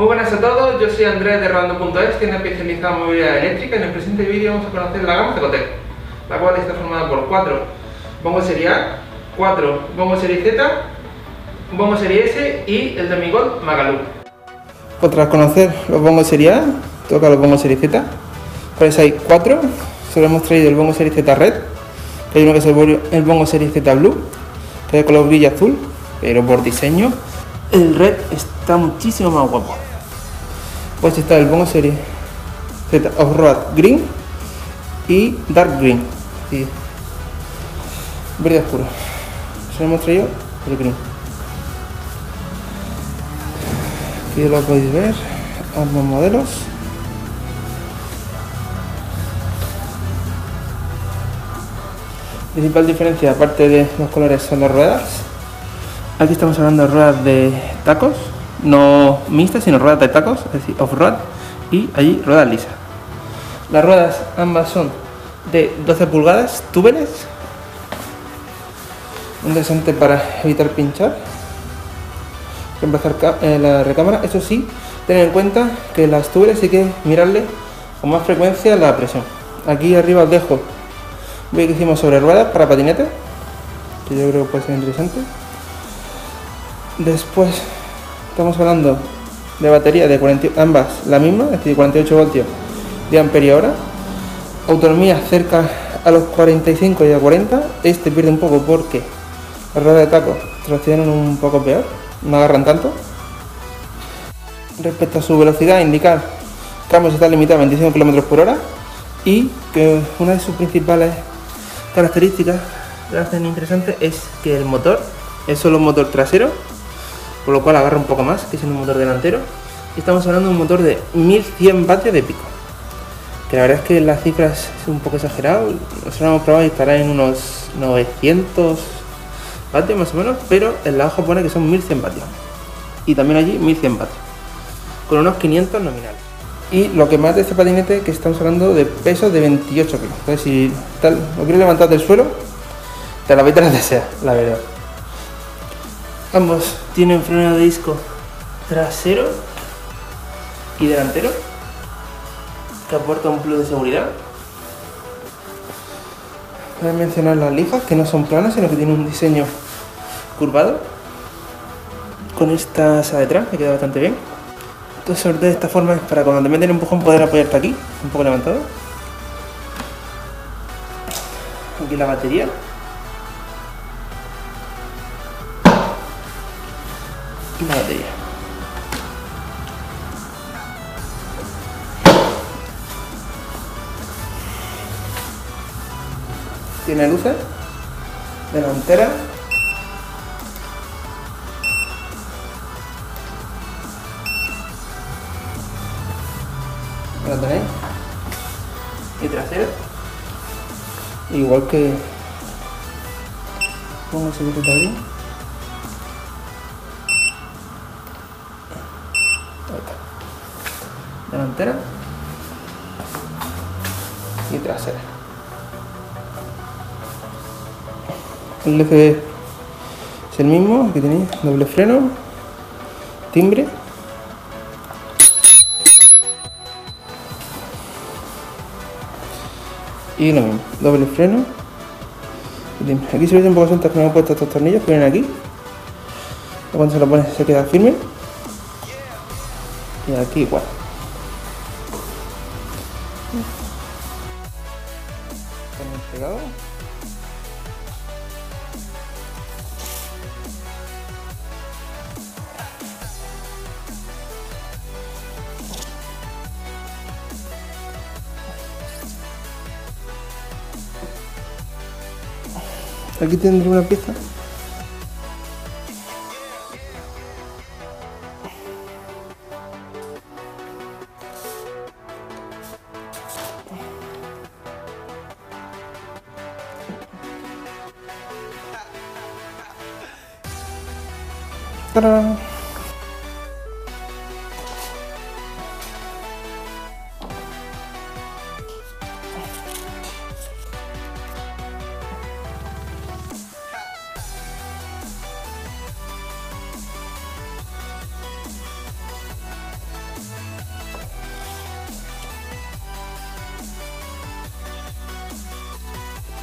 Muy buenas a todos, yo soy Andrés de Rando.es, tienda especializada en movilidad eléctrica y en el presente vídeo vamos a conocer la gama Cecotec, la cual está formada por 4 bombo serie A, 4 bombo serie Z, bombo serie S y el Demigod Magalú. Pues tras conocer los bongos serie A, toca los bongos serie Z, pues hay 4, solo hemos traído el bongo serie Z Red, hay uno que es el bongo serie Z Blue, que es de color brillo azul, pero por diseño el red está muchísimo más guapo. Pues está el bongo serie Z Off-Road Green y Dark Green. Sí. Verde oscuro. Se hemos traído el green. Aquí lo podéis ver, ambos modelos. principal diferencia, aparte de los colores, son las ruedas. Aquí estamos hablando de ruedas de tacos, no mixtas, sino ruedas de tacos, es decir, off-road, y allí ruedas lisas. Las ruedas ambas son de 12 pulgadas, túbeles, interesante para evitar pinchar, reemplazar eh, la recámara. Eso sí, tener en cuenta que las túbeles hay que mirarle con más frecuencia la presión. Aquí arriba os dejo Ve que hicimos sobre ruedas para patinete, que yo creo que puede ser interesante. Después estamos hablando de batería de 40, ambas la misma, es decir, 48 voltios de amperia hora. Autonomía cerca a los 45 y a 40. Este pierde un poco porque las ruedas de taco traccionan un poco peor, no agarran tanto. Respecto a su velocidad, indicar que ambos está limitado a 25 km por hora y que una de sus principales características que hacen interesante es que el motor es solo un motor trasero, por lo cual agarra un poco más que es un motor delantero. Y estamos hablando de un motor de 1100 vatios de pico. Que la verdad es que las cifras es un poco exagerado. Nosotros hemos probado y estará en unos 900 vatios más o menos, pero en la pone que son 1100 vatios. Y también allí 1100 vatios. Con unos 500 nominales. Y lo que más de este patinete que estamos hablando de peso de 28 kilos. Entonces si tal, lo quieres levantar del suelo, te la metes donde sea, la verdad. Ambos tienen freno de disco trasero y delantero que aporta un plus de seguridad. Voy a mencionar las lijas que no son planas sino que tienen un diseño curvado con esta asa detrás que queda bastante bien entonces de esta forma es para cuando te meten el empujón poder apoyarte aquí, un poco levantado. Aquí la batería. Y la batería. Tiene luces. Delantera. La tenéis y trasero. Igual que pongo ese también delantera y trasera el LCD es el mismo que tenéis doble freno timbre Y lo mismo, doble freno. Aquí se ve un poco sueltas que me han puesto estos tornillos que vienen aquí. Cuando se lo pones se queda firme. Y aquí igual. Pegado. Aquí tendré una pieza.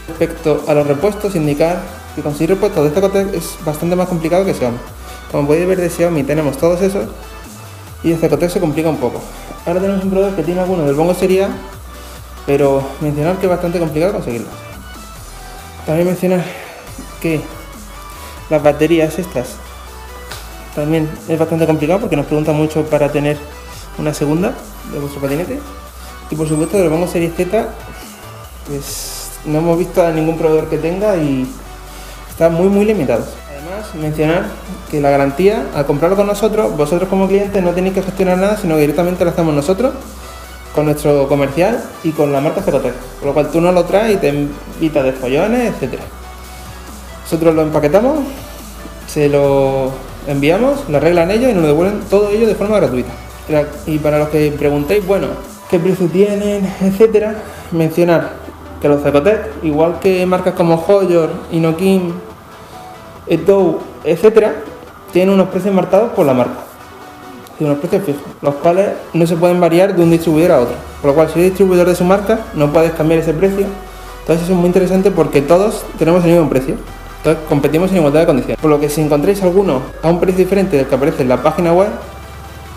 Respecto a los repuestos, indicar que conseguir repuestos de Cecotec es bastante más complicado que Xiaomi. Como podéis ver de Xiaomi tenemos todos esos y de Cecotec se complica un poco. Ahora tenemos un proveedor que tiene algunos del Bongo Sería, pero mencionar que es bastante complicado conseguirlos. También mencionar que las baterías estas también es bastante complicado porque nos preguntan mucho para tener una segunda de vuestro patinete. Y por supuesto del Bongo Series Z, pues no hemos visto a ningún proveedor que tenga y está muy muy limitado. Además, mencionar que la garantía, al comprarlo con nosotros, vosotros como clientes no tenéis que gestionar nada, sino que directamente lo hacemos nosotros con nuestro comercial y con la marca Cerotec, con lo cual tú no lo traes y te invitas de follones, etcétera. Nosotros lo empaquetamos, se lo enviamos, lo arreglan ellos y nos devuelven todo ello de forma gratuita. Y para los que preguntéis, bueno, qué precio tienen, etcétera, mencionar que los Cecotec, igual que marcas como Hoyor, Inokim, Etou, etcétera, tienen unos precios marcados por la marca. Y unos precios fijos, los cuales no se pueden variar de un distribuidor a otro. Por lo cual, si eres distribuidor de su marca, no puedes cambiar ese precio. Entonces, eso es muy interesante porque todos tenemos el mismo precio. Entonces, competimos en igualdad de condiciones. Por lo que, si encontráis alguno a un precio diferente del que aparece en la página web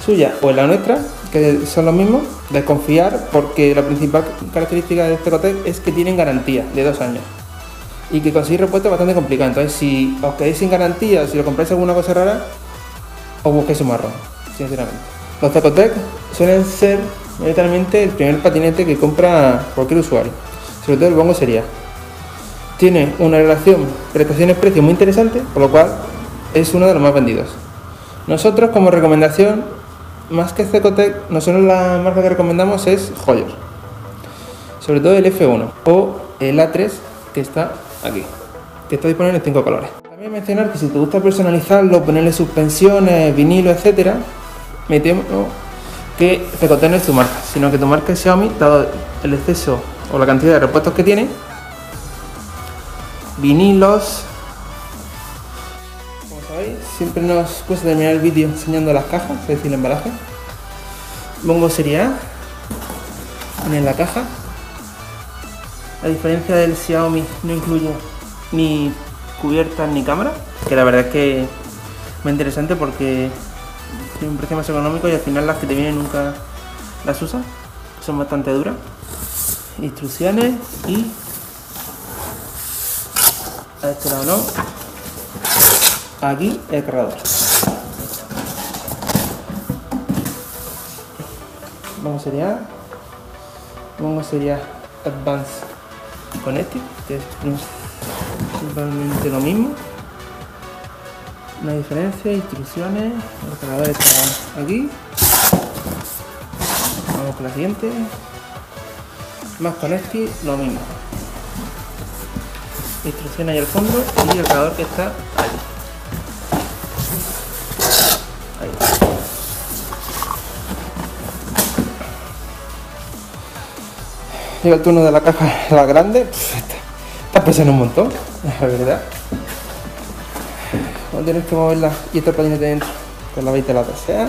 suya o en la nuestra, que son los mismos, desconfiar porque la principal característica de este cotec es que tienen garantía de dos años y que conseguir repuesto es bastante complicado. Entonces, si os quedáis sin garantía, si lo compráis alguna cosa rara, os busquéis un marrón, sinceramente. Los Zacotec suelen ser literalmente el primer patinete que compra cualquier usuario, sobre todo el Bongo sería. Tiene una relación prestaciones-precio muy interesante, por lo cual es uno de los más vendidos. Nosotros, como recomendación, más que Cecotec, nosotros la marca que recomendamos es Hoyer. Sobre todo el F1 o el A3 que está aquí, que está disponible en cinco colores. También mencionar que si te gusta personalizarlo, ponerle suspensiones, vinilo, etcétera, me temo que Cecotec no es tu marca, sino que tu marca es Xiaomi, dado el exceso o la cantidad de repuestos que tiene, vinilos, siempre nos cuesta terminar el vídeo enseñando las cajas, es decir, el embalaje. Bongo sería en la caja. A diferencia del Xiaomi no incluye ni cubiertas ni cámara, que la verdad es que muy interesante porque tiene un precio más económico y al final las que te vienen nunca las usas, son bastante duras. Instrucciones y a este lado no, aquí el cargador. Vamos a vamos a sería Advanced Connected, que es principalmente lo mismo. Una diferencia, instrucciones, el cargador está aquí. Vamos con la siguiente. Más Connected, lo mismo. Instrucciones ahí al fondo y el cargador que está allí. Llega el turno de la caja, la grande, está pesando un montón, la verdad. Vamos a tener que moverla y este patinete dentro, con la veis la sea.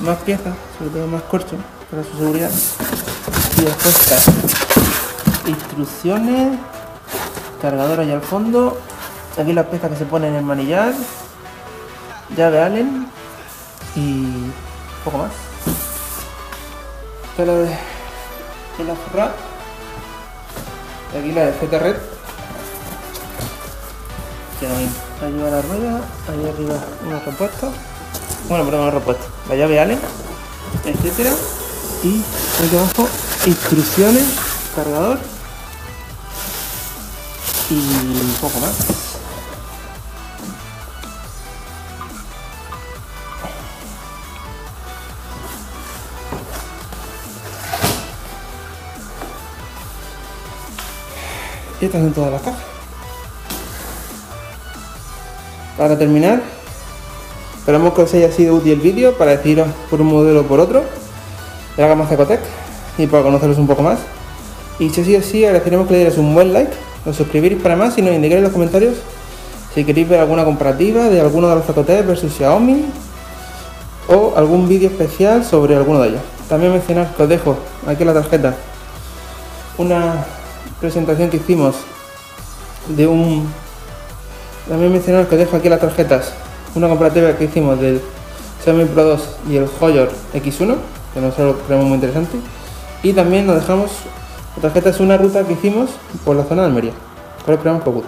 Más piezas, sobre todo más corcho, para su seguridad. Y después está instrucciones, cargador allá al fondo, aquí las piezas que se ponen en el manillar, llave Allen y poco más la de, la forra y aquí la de Z Red. Que ahí va la rueda ahí arriba unos repuestos bueno perdón unos repuestos la llave Allen etcétera. Y aquí abajo instrucciones cargador. Y un poco más Y estas son todas las cajas. Para terminar, esperamos que os haya sido útil el vídeo para deciros por un modelo o por otro de la gama Cecotec y para conoceros un poco más. Y si así así, agradeceremos que le dierais un buen like, os suscribiréis para más y nos indiquéis en los comentarios si queréis ver alguna comparativa de alguno de los Cecotec versus Xiaomi o algún vídeo especial sobre alguno de ellos. También mencionar que os dejo aquí la tarjeta una presentación que hicimos de un... También mencionar que dejo aquí las tarjetas, una comparativa que hicimos del Xiaomi Pro 2 y el Hoyor X1, que nosotros creemos muy interesante. Y también nos dejamos, la tarjeta es una ruta que hicimos por la zona de Almería, cual esperamos que os.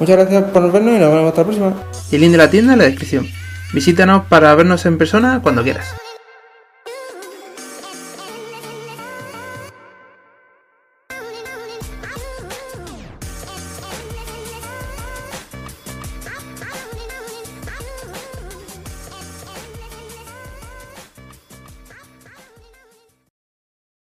Muchas gracias por vernos y nos vemos hasta la próxima. Y el link de la tienda en la descripción. Visítanos para vernos en persona cuando quieras.